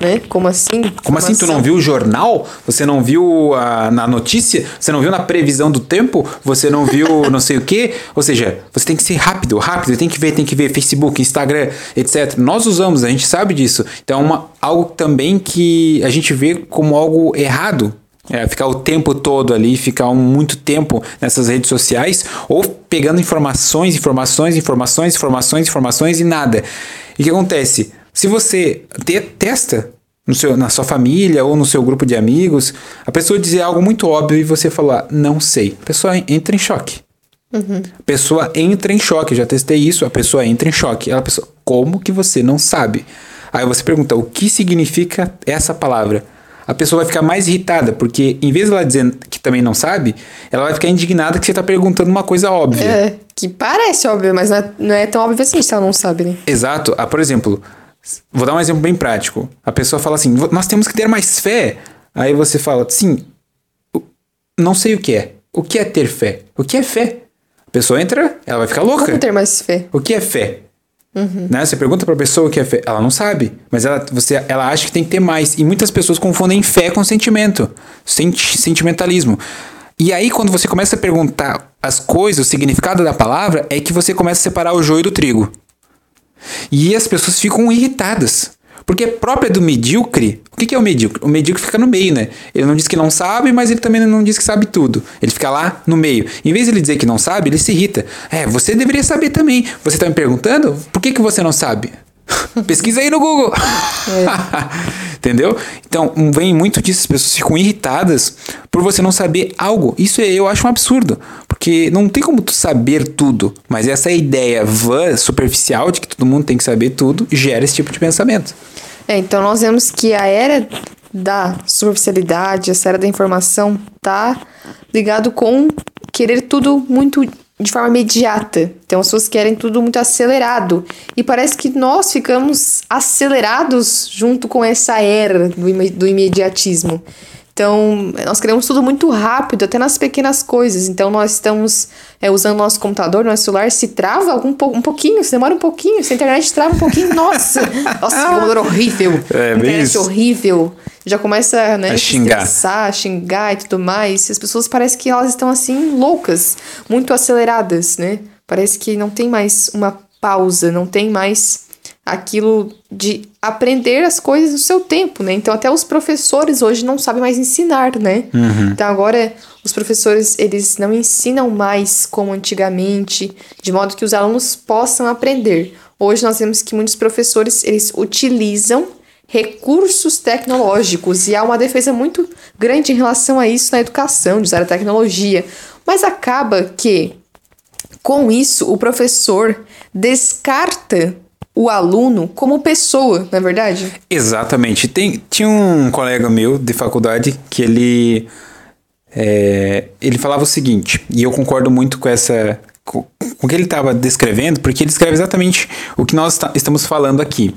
[SPEAKER 1] né? Como assim?
[SPEAKER 2] Como assim? Tu não viu o jornal? Você não viu a, na notícia? Você não viu na previsão do tempo? Você não viu não sei o quê? Ou seja, você tem que ser rápido, rápido, tem que ver, tem que ver Facebook, Instagram, etc. Nós usamos, a gente sabe disso. Então é uma, algo também que a gente vê como algo errado é, ficar o tempo todo ali, ficar um, muito tempo nessas redes sociais, ou pegando informações, informações, informações, informações, informações e nada. E o que acontece? Se você te, testa no seu, na sua família ou no seu grupo de amigos, a pessoa dizer algo muito óbvio e você falar, não sei, a pessoa entra em choque. Uhum. A pessoa entra em choque, eu já testei isso, a pessoa entra em choque. Ela pessoa, como que você não sabe? Aí você pergunta, o que significa essa palavra? A pessoa vai ficar mais irritada, porque em vez de ela dizer que também não sabe, ela vai ficar indignada que você está perguntando uma coisa óbvia.
[SPEAKER 1] É, que parece óbvio, mas não é, não é tão óbvio assim se ela não sabe, né?
[SPEAKER 2] Exato. Ah, por exemplo, vou dar um exemplo bem prático. A pessoa fala assim: nós temos que ter mais fé. Aí você fala: sim, não sei o que é. O que é ter fé? O que é fé? A pessoa entra, ela vai ficar louca.
[SPEAKER 1] Como ter mais fé?
[SPEAKER 2] O que é fé? Uhum. Né? Você pergunta para a pessoa que é fé, ela não sabe, mas ela, você, ela acha que tem que ter mais. E muitas pessoas confundem fé com sentimento, senti sentimentalismo. E aí, quando você começa a perguntar as coisas, o significado da palavra, é que você começa a separar o joio do trigo. E as pessoas ficam irritadas. Porque é própria do medíocre. O que, que é o medíocre? O medíocre fica no meio, né? Ele não diz que não sabe, mas ele também não diz que sabe tudo. Ele fica lá no meio. Em vez de ele dizer que não sabe, ele se irrita. É, você deveria saber também. Você está me perguntando? Por que, que você não sabe? Pesquisa aí no Google. É. Entendeu? Então, vem muito disso, as pessoas ficam irritadas por você não saber algo. Isso eu acho um absurdo, porque não tem como tu saber tudo, mas essa ideia vã, superficial de que todo mundo tem que saber tudo, gera esse tipo de pensamento.
[SPEAKER 1] É, então nós vemos que a era da superficialidade, essa era da informação tá ligado com querer tudo muito de forma imediata. Então as pessoas querem tudo muito acelerado. E parece que nós ficamos acelerados junto com essa era do, do imediatismo. Então, nós queremos tudo muito rápido, até nas pequenas coisas. Então, nós estamos é, usando nosso computador, nosso celular, se trava algum um pouquinho, se demora um pouquinho, se a internet trava um pouquinho, nossa! Nossa, que computador horrível! É, internet isso. horrível! Já começa né,
[SPEAKER 2] a xingar.
[SPEAKER 1] a xingar e tudo mais. As pessoas parecem que elas estão assim, loucas, muito aceleradas, né? Parece que não tem mais uma pausa, não tem mais aquilo de aprender as coisas no seu tempo, né? Então até os professores hoje não sabem mais ensinar, né? Uhum. Então agora os professores eles não ensinam mais como antigamente, de modo que os alunos possam aprender. Hoje nós vemos que muitos professores eles utilizam recursos tecnológicos e há uma defesa muito grande em relação a isso na educação, de usar a tecnologia. Mas acaba que com isso o professor descarta o aluno como pessoa, não é verdade?
[SPEAKER 2] Exatamente. Tem, tinha um colega meu de faculdade que ele é, ele falava o seguinte, e eu concordo muito com essa com, o que ele estava descrevendo, porque ele descreve exatamente o que nós estamos falando aqui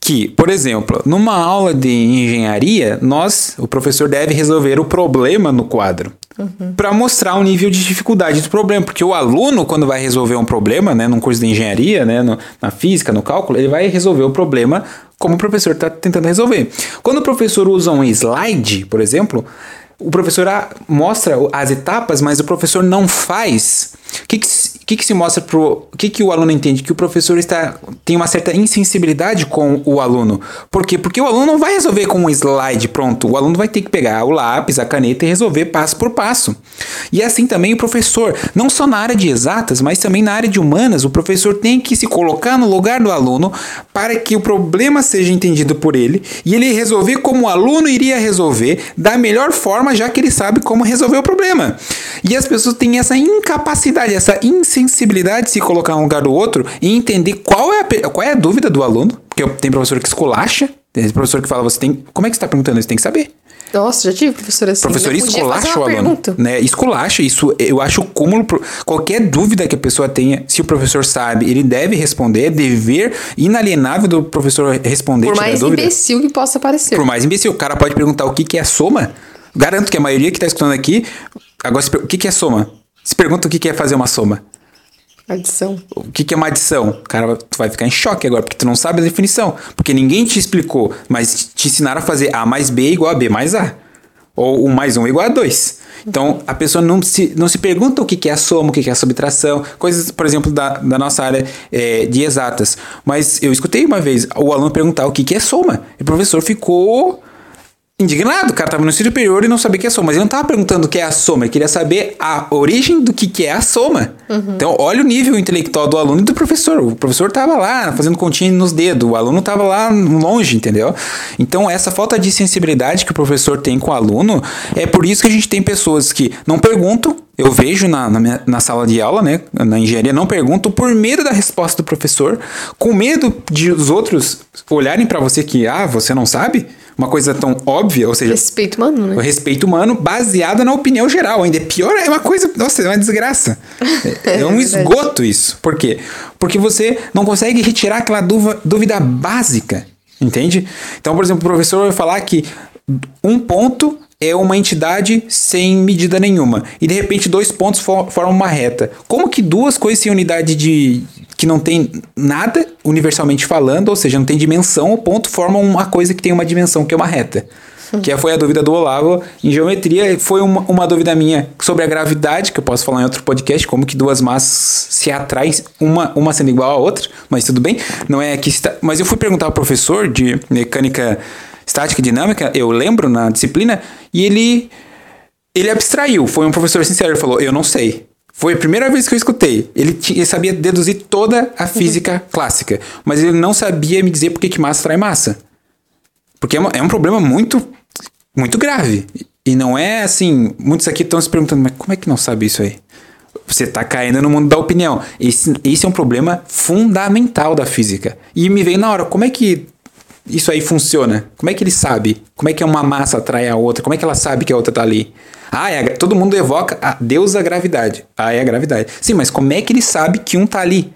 [SPEAKER 2] que, por exemplo, numa aula de engenharia, nós, o professor deve resolver o problema no quadro. Uhum. Para mostrar o nível de dificuldade do problema, porque o aluno, quando vai resolver um problema, né, num curso de engenharia, né, no, na física, no cálculo, ele vai resolver o problema como o professor está tentando resolver. Quando o professor usa um slide, por exemplo, o professor mostra as etapas, mas o professor não faz. O que, que, que, que se mostra pro. O que, que o aluno entende? Que o professor está tem uma certa insensibilidade com o aluno. Por quê? Porque o aluno não vai resolver com um slide pronto. O aluno vai ter que pegar o lápis, a caneta e resolver passo por passo. E assim também o professor, não só na área de exatas, mas também na área de humanas, o professor tem que se colocar no lugar do aluno para que o problema seja entendido por ele e ele resolver como o aluno iria resolver da melhor forma, já que ele sabe como resolver o problema. E as pessoas têm essa incapacidade, essa insensibilidade de se colocar um lugar do outro e entender qual é a, qual é a dúvida do aluno. Porque tem professor que esculacha, tem professor que fala, você tem. Como é que você está perguntando? Você tem que saber.
[SPEAKER 1] Nossa, já tive professor assim.
[SPEAKER 2] Professor esculacha o aluno. Né? Esculacha, isso eu acho cúmulo. Pro... Qualquer dúvida que a pessoa tenha, se o professor sabe, ele deve responder, é dever inalienável do professor responder.
[SPEAKER 1] Por mais imbecil que possa parecer.
[SPEAKER 2] Por mais imbecil. O cara pode perguntar o que, que é soma. Garanto que a maioria que está escutando aqui, agora o que, que é soma? Se pergunta o que, que é fazer uma soma.
[SPEAKER 1] Adição.
[SPEAKER 2] O que, que é uma adição? Cara, tu vai ficar em choque agora, porque tu não sabe a definição. Porque ninguém te explicou, mas te ensinaram a fazer A mais B igual a B mais A. Ou 1 mais 1 igual a 2. Então, a pessoa não se, não se pergunta o que, que é a soma, o que, que é a subtração, coisas, por exemplo, da, da nossa área é, de exatas. Mas eu escutei uma vez o aluno perguntar o que, que é soma. E o professor ficou indignado. O cara tava no ensino superior e não sabia o que é soma. Mas ele não tava perguntando o que é a soma, ele queria saber a origem do que, que é a soma. Uhum. Então, olha o nível intelectual do aluno e do professor. O professor tava lá fazendo continha nos dedos, o aluno tava lá longe, entendeu? Então, essa falta de sensibilidade que o professor tem com o aluno, é por isso que a gente tem pessoas que não perguntam, eu vejo na, na, na, sala de aula, né, na engenharia, não pergunto por medo da resposta do professor, com medo de os outros olharem para você que, ah, você não sabe, uma coisa tão óbvia, ou seja,
[SPEAKER 1] respeito humano, né?
[SPEAKER 2] O respeito humano baseado na opinião geral, ainda é pior, é uma coisa, nossa, é uma desgraça. É, é um é esgoto isso. Por quê? Porque você não consegue retirar aquela dúvida, dúvida básica, entende? Então, por exemplo, o professor vai falar que um ponto é uma entidade sem medida nenhuma. E de repente dois pontos for, formam uma reta. Como que duas coisas sem unidade de. Que não tem nada universalmente falando, ou seja, não tem dimensão, o ponto formam uma coisa que tem uma dimensão, que é uma reta. que foi a dúvida do Olavo em geometria. Foi uma, uma dúvida minha sobre a gravidade, que eu posso falar em outro podcast, como que duas massas se atraem, uma, uma sendo igual à outra, mas tudo bem. Não é que está... Mas eu fui perguntar ao professor de mecânica estática e dinâmica, eu lembro na disciplina, e ele ele abstraiu, foi um professor sincero, ele falou: "Eu não sei". Foi a primeira vez que eu escutei. Ele, tinha, ele sabia deduzir toda a física uhum. clássica, mas ele não sabia me dizer por que, massa atrai massa. Porque é, uma, é um problema muito, muito grave. E não é assim. Muitos aqui estão se perguntando, mas como é que não sabe isso aí? Você está caindo no mundo da opinião. Esse, esse é um problema fundamental da física. E me veio na hora, como é que isso aí funciona? Como é que ele sabe? Como é que uma massa atrai a outra? Como é que ela sabe que a outra está ali? Ah, é a, todo mundo evoca a Deus a gravidade. Ah, é a gravidade. Sim, mas como é que ele sabe que um tá ali?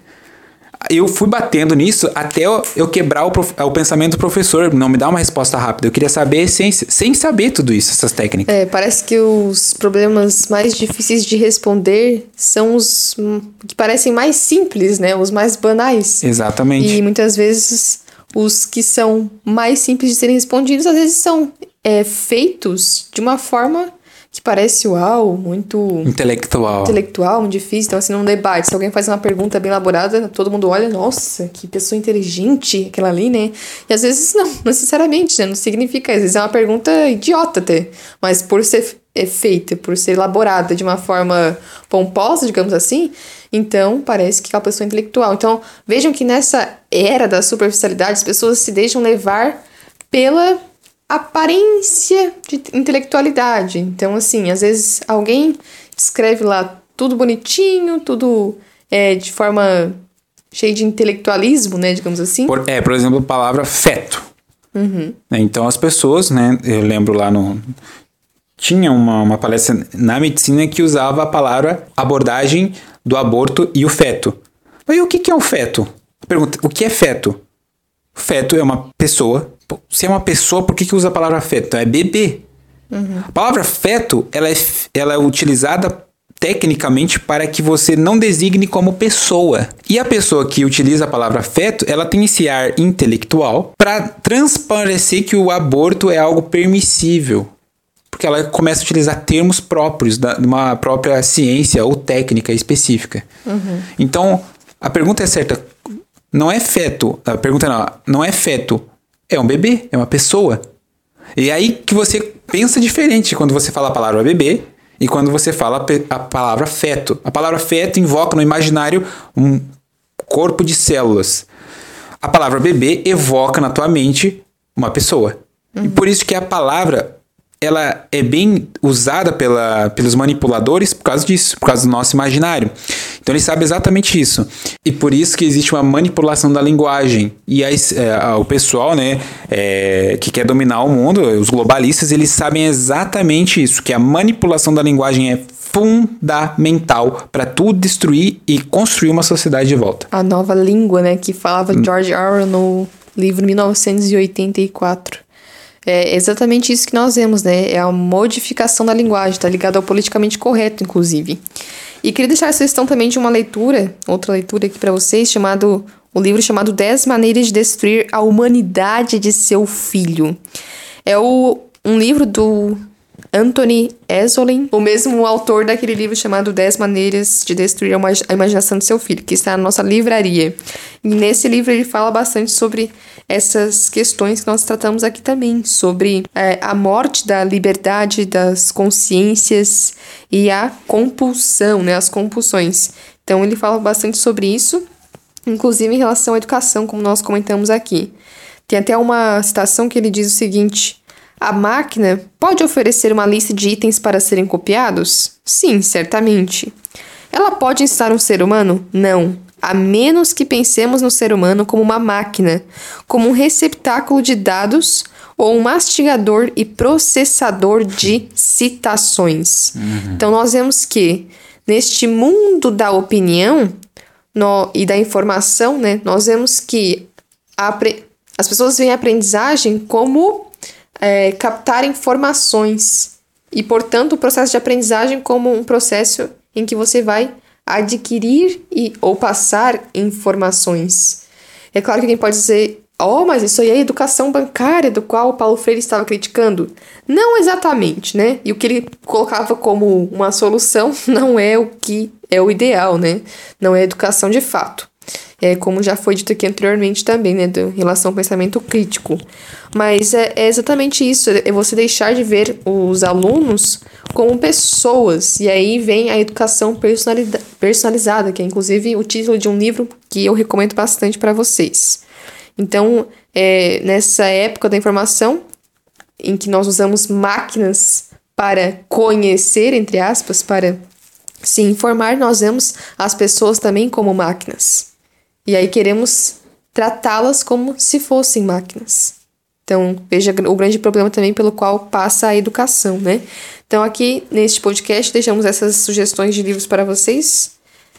[SPEAKER 2] Eu fui batendo nisso até eu, eu quebrar o, prof, o, pensamento do professor, não me dá uma resposta rápida. Eu queria saber essência, sem saber tudo isso, essas técnicas.
[SPEAKER 1] É, parece que os problemas mais difíceis de responder são os que parecem mais simples, né? Os mais banais.
[SPEAKER 2] Exatamente.
[SPEAKER 1] E muitas vezes os que são mais simples de serem respondidos, às vezes são é, feitos de uma forma que parece uau, muito
[SPEAKER 2] intelectual.
[SPEAKER 1] Intelectual, muito difícil. Então, assim, num debate, se alguém faz uma pergunta bem elaborada, todo mundo olha, nossa, que pessoa inteligente aquela ali, né? E às vezes não, necessariamente, né? Não significa, às vezes é uma pergunta idiota até. Mas por ser é feita, por ser elaborada de uma forma pomposa, digamos assim, então parece que é uma pessoa intelectual. Então, vejam que nessa era da superficialidade, as pessoas se deixam levar pela aparência de intelectualidade. Então, assim, às vezes alguém escreve lá tudo bonitinho, tudo é, de forma cheia de intelectualismo, né, digamos assim.
[SPEAKER 2] Por, é, por exemplo, a palavra feto.
[SPEAKER 1] Uhum.
[SPEAKER 2] Então, as pessoas, né, eu lembro lá no... Tinha uma, uma palestra na medicina que usava a palavra abordagem do aborto e o feto. Mas o que, que é o feto? Pergunta, o que é feto? Feto é uma pessoa se é uma pessoa, por que, que usa a palavra feto? Então é bebê. Uhum. A palavra feto ela é, ela é utilizada tecnicamente para que você não designe como pessoa. E a pessoa que utiliza a palavra feto, ela tem esse ar intelectual para transparecer que o aborto é algo permissível. Porque ela começa a utilizar termos próprios de uma própria ciência ou técnica específica. Uhum. Então, a pergunta é certa. Não é feto. A pergunta não, não é feto é um bebê, é uma pessoa. E aí que você pensa diferente quando você fala a palavra bebê e quando você fala a palavra feto. A palavra feto invoca no imaginário um corpo de células. A palavra bebê evoca na tua mente uma pessoa. Uhum. E por isso que a palavra ela é bem usada pela, pelos manipuladores por causa disso, por causa do nosso imaginário. Então ele sabe exatamente isso. E por isso que existe uma manipulação da linguagem. E aí, é, o pessoal né, é, que quer dominar o mundo, os globalistas, eles sabem exatamente isso, que a manipulação da linguagem é fundamental para tudo destruir e construir uma sociedade de volta.
[SPEAKER 1] A nova língua, né, que falava hum. George Orwell no livro 1984. É exatamente isso que nós vemos, né? É a modificação da linguagem, tá ligado ao politicamente correto, inclusive. E queria deixar a sugestão também de uma leitura, outra leitura aqui para vocês, chamado o um livro chamado 10 Maneiras de Destruir a Humanidade de Seu Filho. É o, um livro do Anthony Esolin, o mesmo autor daquele livro chamado 10 Maneiras de Destruir a Imaginação de Seu Filho, que está na nossa livraria. E nesse livro ele fala bastante sobre essas questões que nós tratamos aqui também, sobre é, a morte da liberdade das consciências e a compulsão, né, as compulsões. Então ele fala bastante sobre isso, inclusive em relação à educação, como nós comentamos aqui. Tem até uma citação que ele diz o seguinte: a máquina pode oferecer uma lista de itens para serem copiados? Sim, certamente. Ela pode ensinar um ser humano? Não, a menos que pensemos no ser humano como uma máquina, como um receptáculo de dados ou um mastigador e processador de citações. Uhum. Então, nós vemos que neste mundo da opinião no, e da informação, né, nós vemos que as pessoas veem a aprendizagem como é, captar informações e, portanto, o processo de aprendizagem como um processo em que você vai adquirir e ou passar informações. É claro que alguém pode dizer Oh, mas isso aí é educação bancária, do qual o Paulo Freire estava criticando? Não exatamente, né? E o que ele colocava como uma solução não é o que é o ideal, né? Não é educação de fato. É como já foi dito aqui anteriormente também, né? em relação ao pensamento crítico. Mas é, é exatamente isso, é você deixar de ver os alunos como pessoas. E aí vem a educação personalizada, que é inclusive o título de um livro que eu recomendo bastante para vocês. Então, é, nessa época da informação, em que nós usamos máquinas para conhecer, entre aspas, para se informar, nós vemos as pessoas também como máquinas. E aí queremos tratá-las como se fossem máquinas. Então, veja o grande problema também pelo qual passa a educação, né? Então, aqui neste podcast, deixamos essas sugestões de livros para vocês.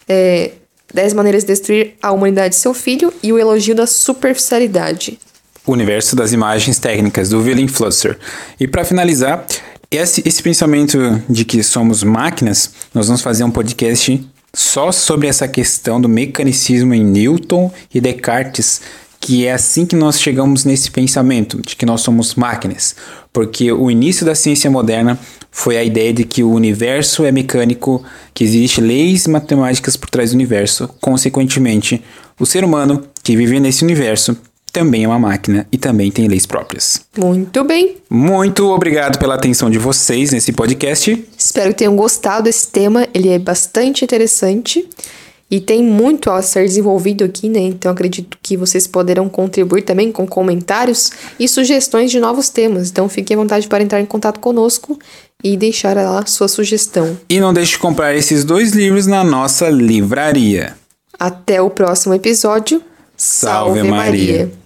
[SPEAKER 1] É, 10 maneiras de destruir a humanidade e seu filho e o elogio da superficialidade.
[SPEAKER 2] O universo das imagens técnicas, do Willem Flusser. E para finalizar, esse, esse pensamento de que somos máquinas, nós vamos fazer um podcast só sobre essa questão do mecanicismo em Newton e Descartes, que é assim que nós chegamos nesse pensamento de que nós somos máquinas, porque o início da ciência moderna foi a ideia de que o universo é mecânico, que existem leis matemáticas por trás do universo, consequentemente, o ser humano que vive nesse universo também é uma máquina e também tem leis próprias.
[SPEAKER 1] Muito bem.
[SPEAKER 2] Muito obrigado pela atenção de vocês nesse podcast.
[SPEAKER 1] Espero que tenham gostado desse tema, ele é bastante interessante. E tem muito a ser desenvolvido aqui, né? Então acredito que vocês poderão contribuir também com comentários e sugestões de novos temas. Então fiquem à vontade para entrar em contato conosco e deixar lá sua sugestão.
[SPEAKER 2] E não deixe de comprar esses dois livros na nossa livraria.
[SPEAKER 1] Até o próximo episódio.
[SPEAKER 2] Salve, Salve Maria. Maria.